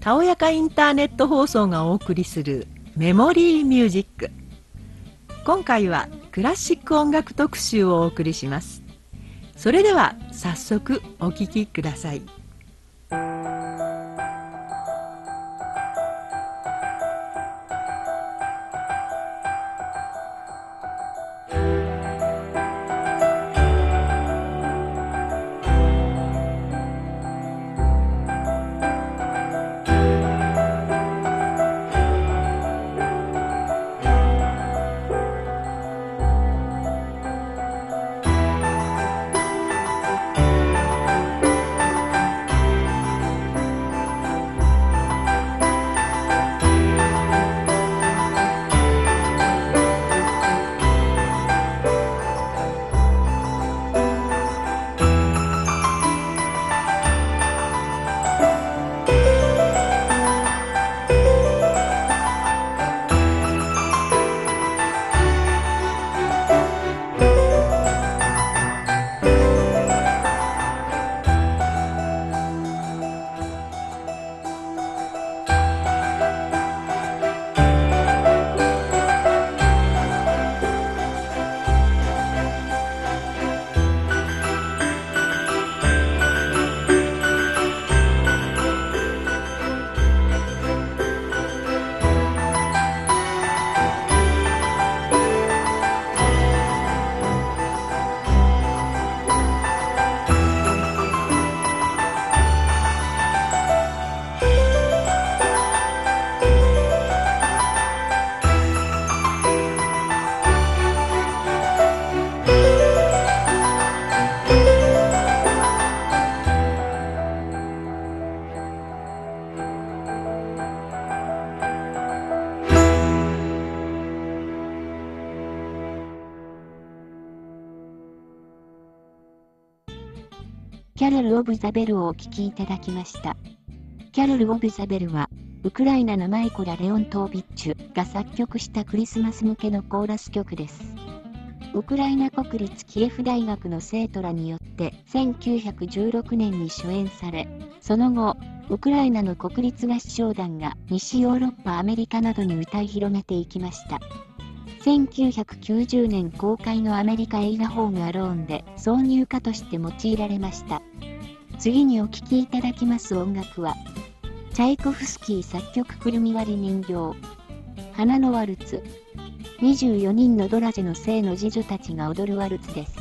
たおやかインターネット放送がお送りするメモリーミュージック。今回はクラシック音楽特集をお送りします。それでは早速お聴きください。ャロル・オブ・ザ・ベルをお聴きいただきました。キャロル・オブ・ザ・ベルは、ウクライナのマイコラ・レオントービッチュが作曲したクリスマス向けのコーラス曲です。ウクライナ国立キエフ大学の生徒らによって1916年に初演され、その後、ウクライナの国立合唱団が西ヨーロッパ、アメリカなどに歌い広めていきました。1990年公開のアメリカ映画ホームアローンで挿入歌として用いられました。次にお聴きいただきます音楽は、チャイコフスキー作曲くるみ割り人形、花のワルツ、24人のドラジェの聖の侍女たちが踊るワルツです。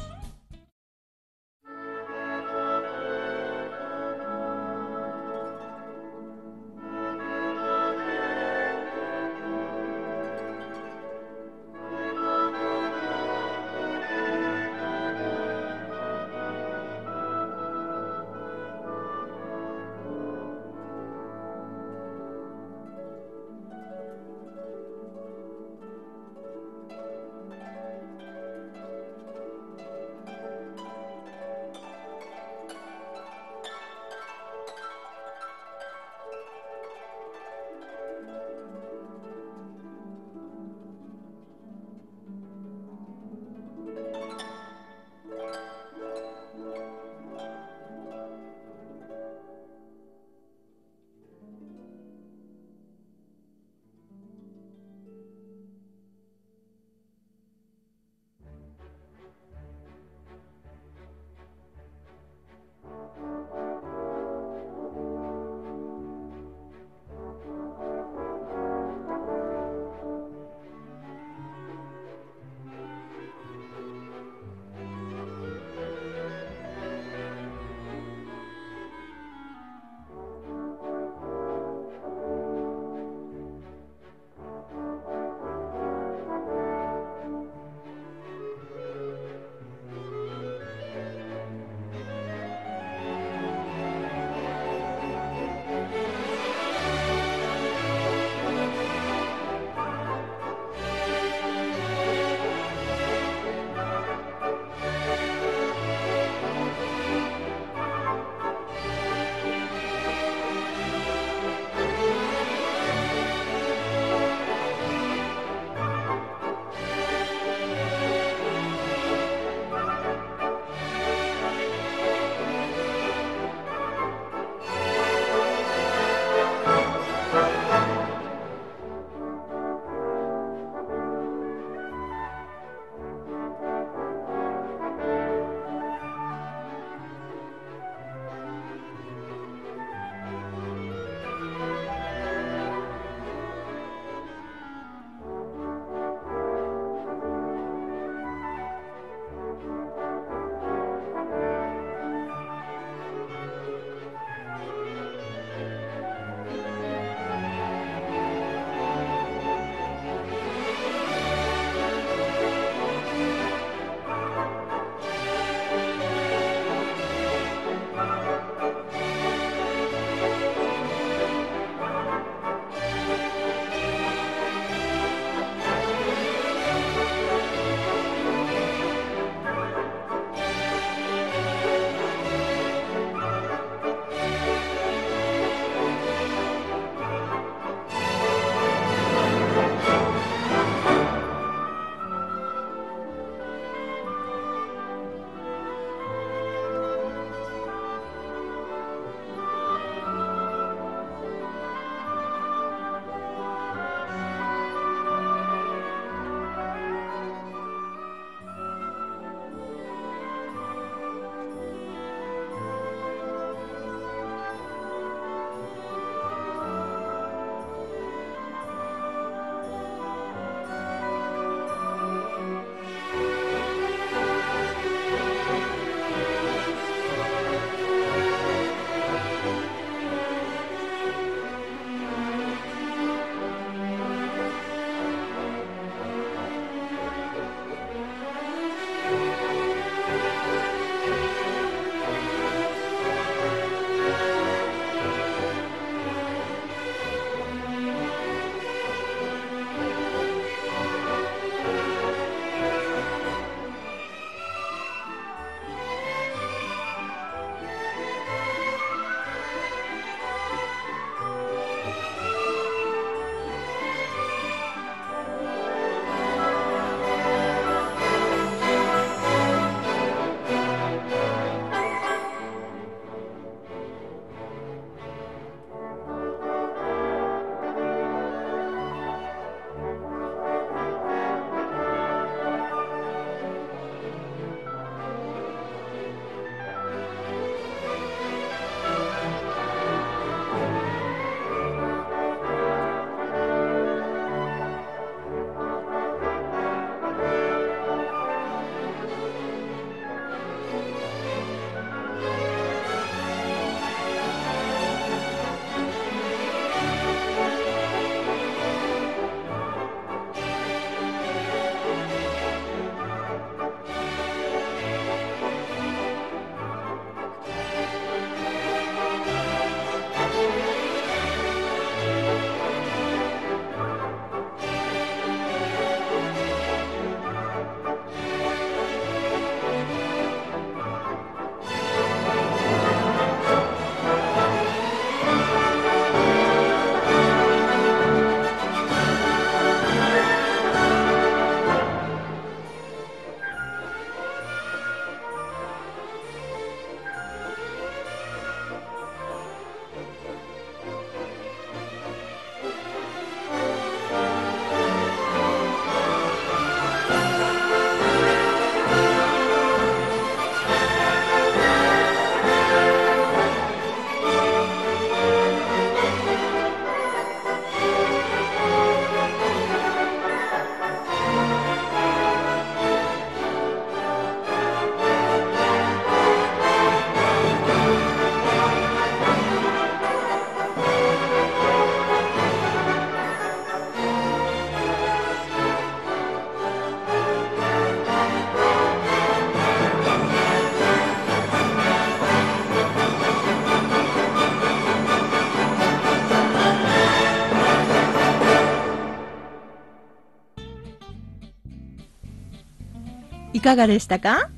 いかがでしたか？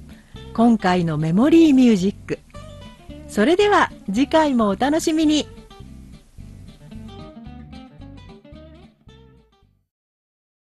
今回のメモリーミュージック。それでは次回もお楽しみに。